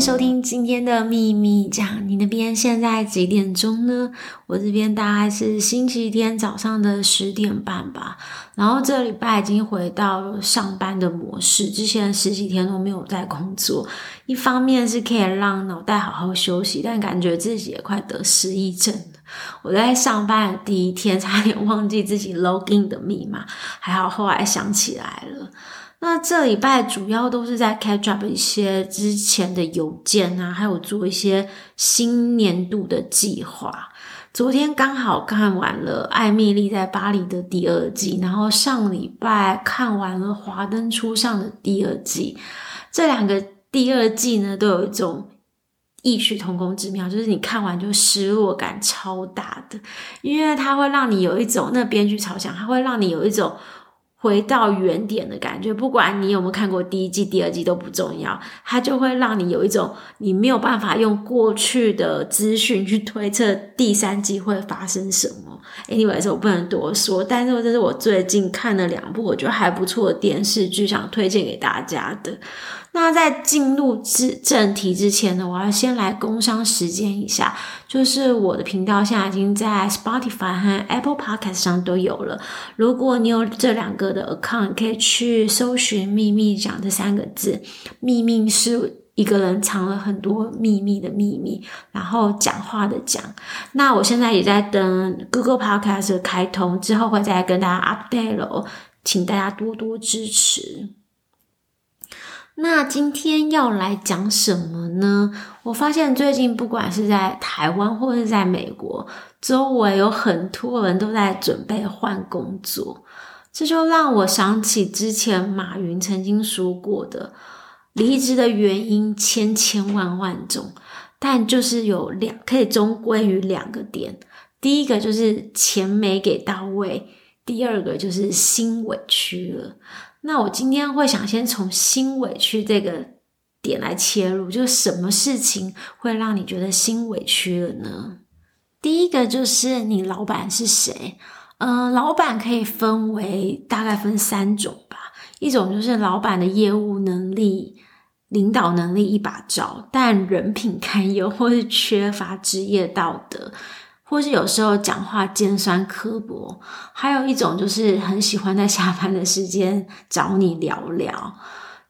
收听今天的秘密讲。你那边现在几点钟呢？我这边大概是星期天早上的十点半吧。然后这礼拜已经回到上班的模式，之前十几天都没有在工作。一方面是可以让脑袋好好休息，但感觉自己也快得失忆症了。我在上班的第一天差点忘记自己 login 的密码，还好后来想起来了。那这礼拜主要都是在 catch up 一些之前的邮件啊，还有做一些新年度的计划。昨天刚好看完了《艾蜜莉在巴黎》的第二季，然后上礼拜看完了《华灯初上》的第二季。这两个第二季呢，都有一种异曲同工之妙，就是你看完就失落感超大的，因为它会让你有一种那编剧超强，它会让你有一种。回到原点的感觉，不管你有没有看过第一季、第二季都不重要，它就会让你有一种你没有办法用过去的资讯去推测第三季会发生什么。Anyways，我不能多说，但是这是我最近看了两部我觉得还不错的电视剧，想推荐给大家的。那在进入之正题之前呢，我要先来工商时间一下，就是我的频道现在已经在 Spotify 和 Apple Podcast 上都有了。如果你有这两个的 account，可以去搜寻“秘密讲”这三个字。秘密是一个人藏了很多秘密的秘密，然后讲话的讲。那我现在也在等 Google Podcast 开通之后，会再跟大家 update 喽，请大家多多支持。那今天要来讲什么呢？我发现最近不管是在台湾或是在美国，周围有很多人都在准备换工作，这就让我想起之前马云曾经说过的，离职的原因千千万万种，但就是有两可以终归于两个点，第一个就是钱没给到位，第二个就是心委屈了。那我今天会想先从心委屈这个点来切入，就是什么事情会让你觉得心委屈了呢？第一个就是你老板是谁？嗯、老板可以分为大概分三种吧，一种就是老板的业务能力、领导能力一把抓，但人品堪忧或是缺乏职业道德。或是有时候讲话尖酸刻薄，还有一种就是很喜欢在下班的时间找你聊聊。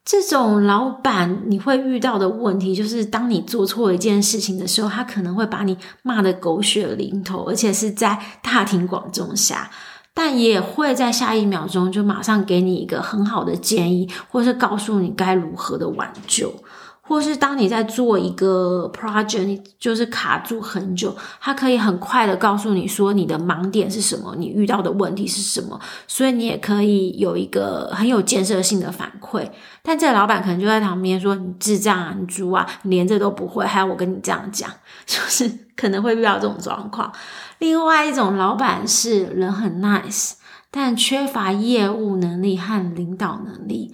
这种老板你会遇到的问题就是，当你做错一件事情的时候，他可能会把你骂得狗血淋头，而且是在大庭广众下，但也会在下一秒钟就马上给你一个很好的建议，或是告诉你该如何的挽救。或是当你在做一个 project，你就是卡住很久，他可以很快的告诉你说你的盲点是什么，你遇到的问题是什么，所以你也可以有一个很有建设性的反馈。但这个老板可能就在旁边说你智障啊，你猪啊，你连这都不会，还要我跟你这样讲，就是可能会遇到这种状况。另外一种老板是人很 nice，但缺乏业务能力和领导能力。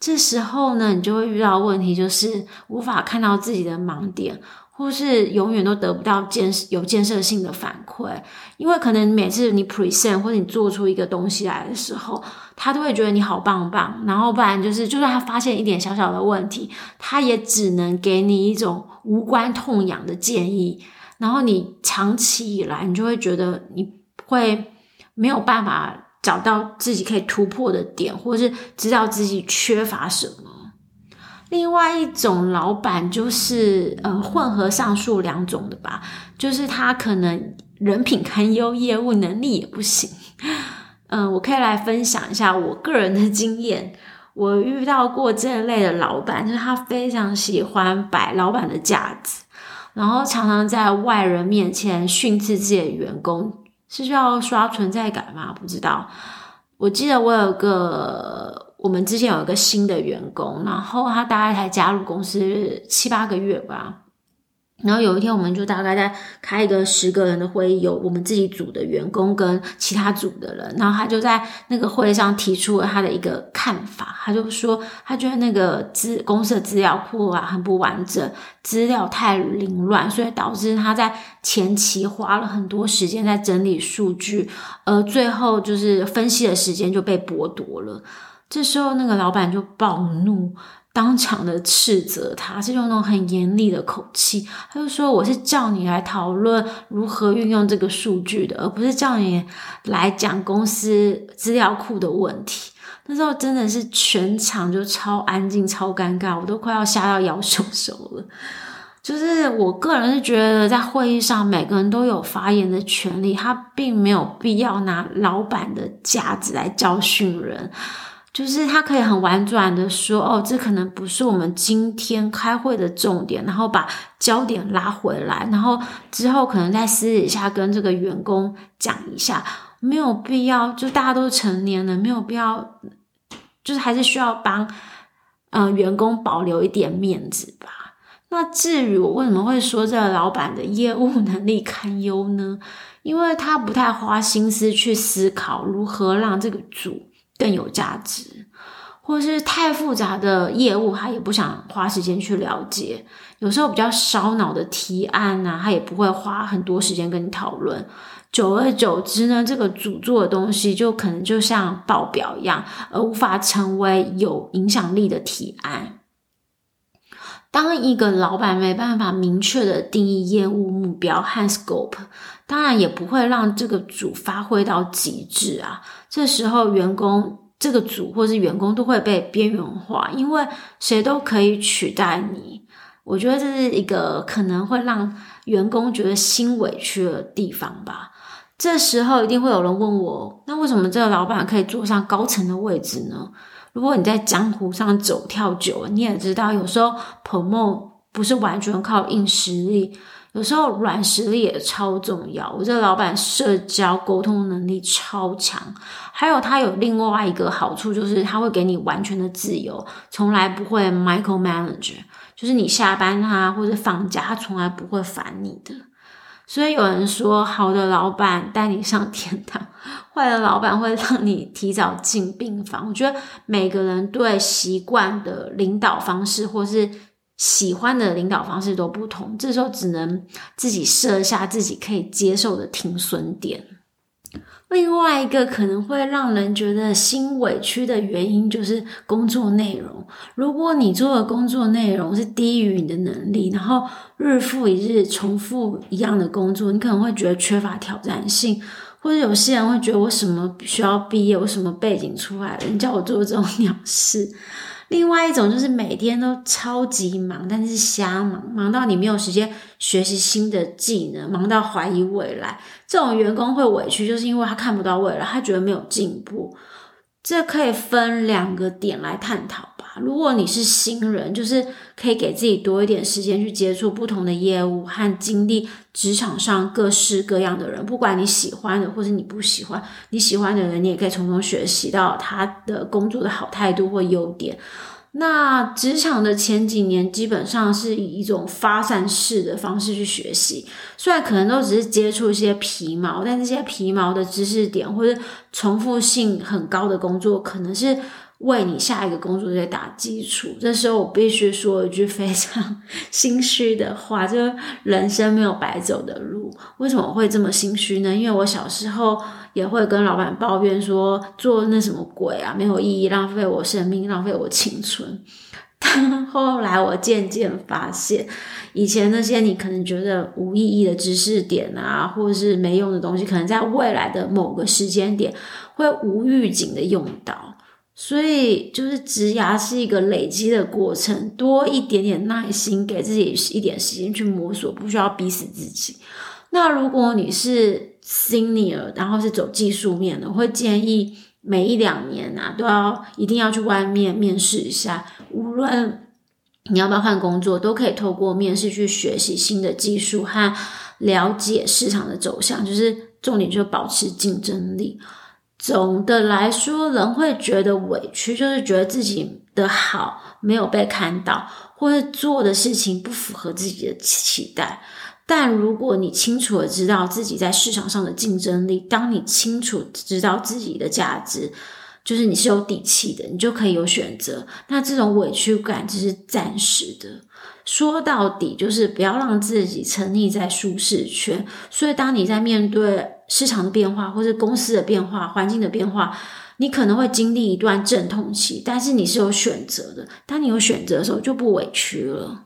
这时候呢，你就会遇到问题，就是无法看到自己的盲点，或是永远都得不到建有建设性的反馈，因为可能每次你 present 或者你做出一个东西来的时候，他都会觉得你好棒棒，然后不然就是，就算他发现一点小小的问题，他也只能给你一种无关痛痒的建议，然后你长期以来，你就会觉得你会没有办法。找到自己可以突破的点，或是知道自己缺乏什么。另外一种老板就是呃混合上述两种的吧，就是他可能人品堪忧，业务能力也不行。嗯、我可以来分享一下我个人的经验。我遇到过这类的老板，就是他非常喜欢摆老板的架子，然后常常在外人面前训斥自己的员工。是需要刷存在感吗？不知道。我记得我有个，我们之前有一个新的员工，然后他大概才加入公司七八个月吧。然后有一天，我们就大概在开一个十个人的会议，有我们自己组的员工跟其他组的人。然后他就在那个会上提出了他的一个看法，他就说他觉得那个资公司的资料库啊很不完整，资料太凌乱，所以导致他在前期花了很多时间在整理数据，而最后就是分析的时间就被剥夺了。这时候那个老板就暴怒。当场的斥责他，是用那种很严厉的口气。他就说：“我是叫你来讨论如何运用这个数据的，而不是叫你来讲公司资料库的问题。”那时候真的是全场就超安静、超尴尬，我都快要吓到摇手手了。就是我个人是觉得，在会议上每个人都有发言的权利，他并没有必要拿老板的架子来教训人。就是他可以很婉转的说：“哦，这可能不是我们今天开会的重点。”然后把焦点拉回来，然后之后可能在私底下跟这个员工讲一下，没有必要。就大家都成年了，没有必要，就是还是需要帮呃员工保留一点面子吧。那至于我为什么会说这个老板的业务能力堪忧呢？因为他不太花心思去思考如何让这个组更有价值，或是太复杂的业务，他也不想花时间去了解。有时候比较烧脑的提案啊，他也不会花很多时间跟你讨论。久而久之呢，这个主做的东西就可能就像报表一样，而无法成为有影响力的提案。当一个老板没办法明确的定义业务目标和 scope，当然也不会让这个组发挥到极致啊。这时候，员工这个组或是员工都会被边缘化，因为谁都可以取代你。我觉得这是一个可能会让员工觉得心委屈的地方吧。这时候，一定会有人问我：那为什么这个老板可以坐上高层的位置呢？如果你在江湖上走跳久了，你也知道，有时候捧梦不是完全靠硬实力，有时候软实力也超重要。我这个老板社交沟通能力超强，还有他有另外一个好处，就是他会给你完全的自由，从来不会 micromanage，就是你下班啊或者放假，他从来不会烦你的。所以有人说，好的老板带你上天堂，坏的老板会让你提早进病房。我觉得每个人对习惯的领导方式，或是喜欢的领导方式都不同，这时候只能自己设下自己可以接受的停损点。另外一个可能会让人觉得心委屈的原因，就是工作内容。如果你做的工作内容是低于你的能力，然后日复一日重复一样的工作，你可能会觉得缺乏挑战性，或者有些人会觉得我什么需要毕业，我什么背景出来的，你叫我做这种鸟事。另外一种就是每天都超级忙，但是瞎忙，忙到你没有时间学习新的技能，忙到怀疑未来。这种员工会委屈，就是因为他看不到未来，他觉得没有进步。这可以分两个点来探讨。如果你是新人，就是可以给自己多一点时间去接触不同的业务和经历职场上各式各样的人，不管你喜欢的或是你不喜欢，你喜欢的人，你也可以从中学习到他的工作的好态度或优点。那职场的前几年基本上是以一种发散式的方式去学习，虽然可能都只是接触一些皮毛，但这些皮毛的知识点或者重复性很高的工作，可能是为你下一个工作在打基础。这时候我必须说一句非常 心虚的话，就是人生没有白走的路。为什么会这么心虚呢？因为我小时候。也会跟老板抱怨说，做那什么鬼啊，没有意义，浪费我生命，浪费我青春。但后来我渐渐发现，以前那些你可能觉得无意义的知识点啊，或者是没用的东西，可能在未来的某个时间点会无预警的用到。所以，就是职涯是一个累积的过程，多一点点耐心，给自己一点时间去摸索，不需要逼死自己。那如果你是 Senior，然后是走技术面的，我会建议每一两年啊，都要一定要去外面面试一下。无论你要不要换工作，都可以透过面试去学习新的技术和了解市场的走向。就是重点，就是保持竞争力。总的来说，人会觉得委屈，就是觉得自己的好没有被看到，或者做的事情不符合自己的期待。但如果你清楚的知道自己在市场上的竞争力，当你清楚知道自己的价值，就是你是有底气的，你就可以有选择。那这种委屈感只是暂时的，说到底就是不要让自己沉溺在舒适圈。所以，当你在面对市场的变化，或是公司的变化、环境的变化，你可能会经历一段阵痛期，但是你是有选择的。当你有选择的时候，就不委屈了。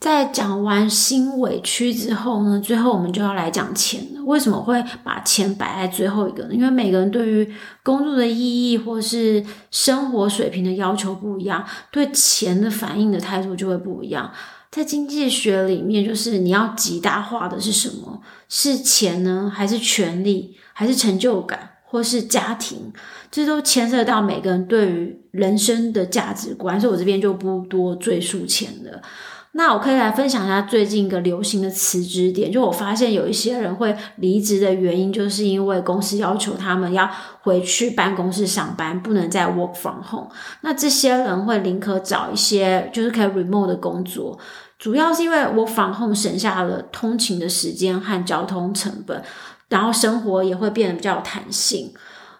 在讲完心委屈之后呢，最后我们就要来讲钱了。为什么会把钱摆在最后一个呢？因为每个人对于工作的意义或是生活水平的要求不一样，对钱的反应的态度就会不一样。在经济学里面，就是你要极大化的是什么？是钱呢，还是权力，还是成就感，或是家庭？这都牵涉到每个人对于人生的价值观，所以我这边就不多赘述钱了。那我可以来分享一下最近一个流行的辞职点，就我发现有一些人会离职的原因，就是因为公司要求他们要回去办公室上班，不能再 work from home。那这些人会宁可找一些就是可以 remote 的工作，主要是因为我防控省下了通勤的时间和交通成本，然后生活也会变得比较有弹性。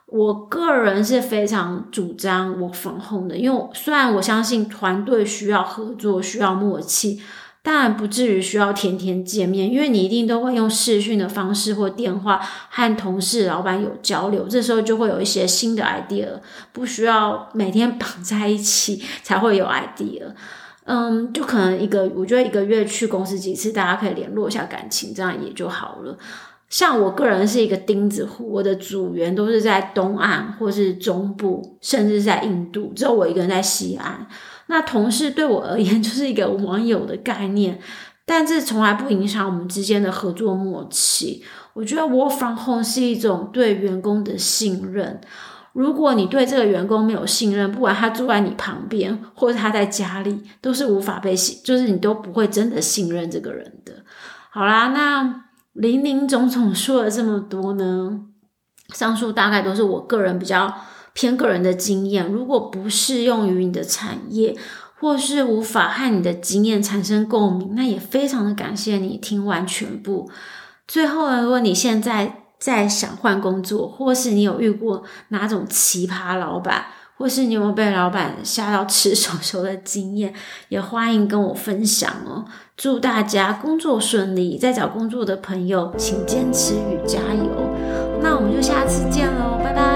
我个人是非常主张我防控的，因为虽然我相信团队需要合作、需要默契，但不至于需要天天见面，因为你一定都会用视讯的方式或电话和同事、老板有交流，这时候就会有一些新的 idea，不需要每天绑在一起才会有 idea。嗯，就可能一个，我觉得一个月去公司几次，大家可以联络一下感情，这样也就好了。像我个人是一个钉子户，我的组员都是在东岸或是中部，甚至在印度，只有我一个人在西岸。那同事对我而言 就是一个网友的概念，但这从来不影响我们之间的合作默契。我觉得 work from home 是一种对员工的信任。如果你对这个员工没有信任，不管他住在你旁边或者他在家里，都是无法被信，就是你都不会真的信任这个人的。好啦，那。林林总总说了这么多呢，上述大概都是我个人比较偏个人的经验。如果不适用于你的产业，或是无法和你的经验产生共鸣，那也非常的感谢你听完全部。最后呢，如果你现在在想换工作，或是你有遇过哪种奇葩老板，或是你有没有被老板吓到吃手手的经验，也欢迎跟我分享哦。祝大家工作顺利，在找工作的朋友，请坚持与加油。那我们就下次见喽，拜拜。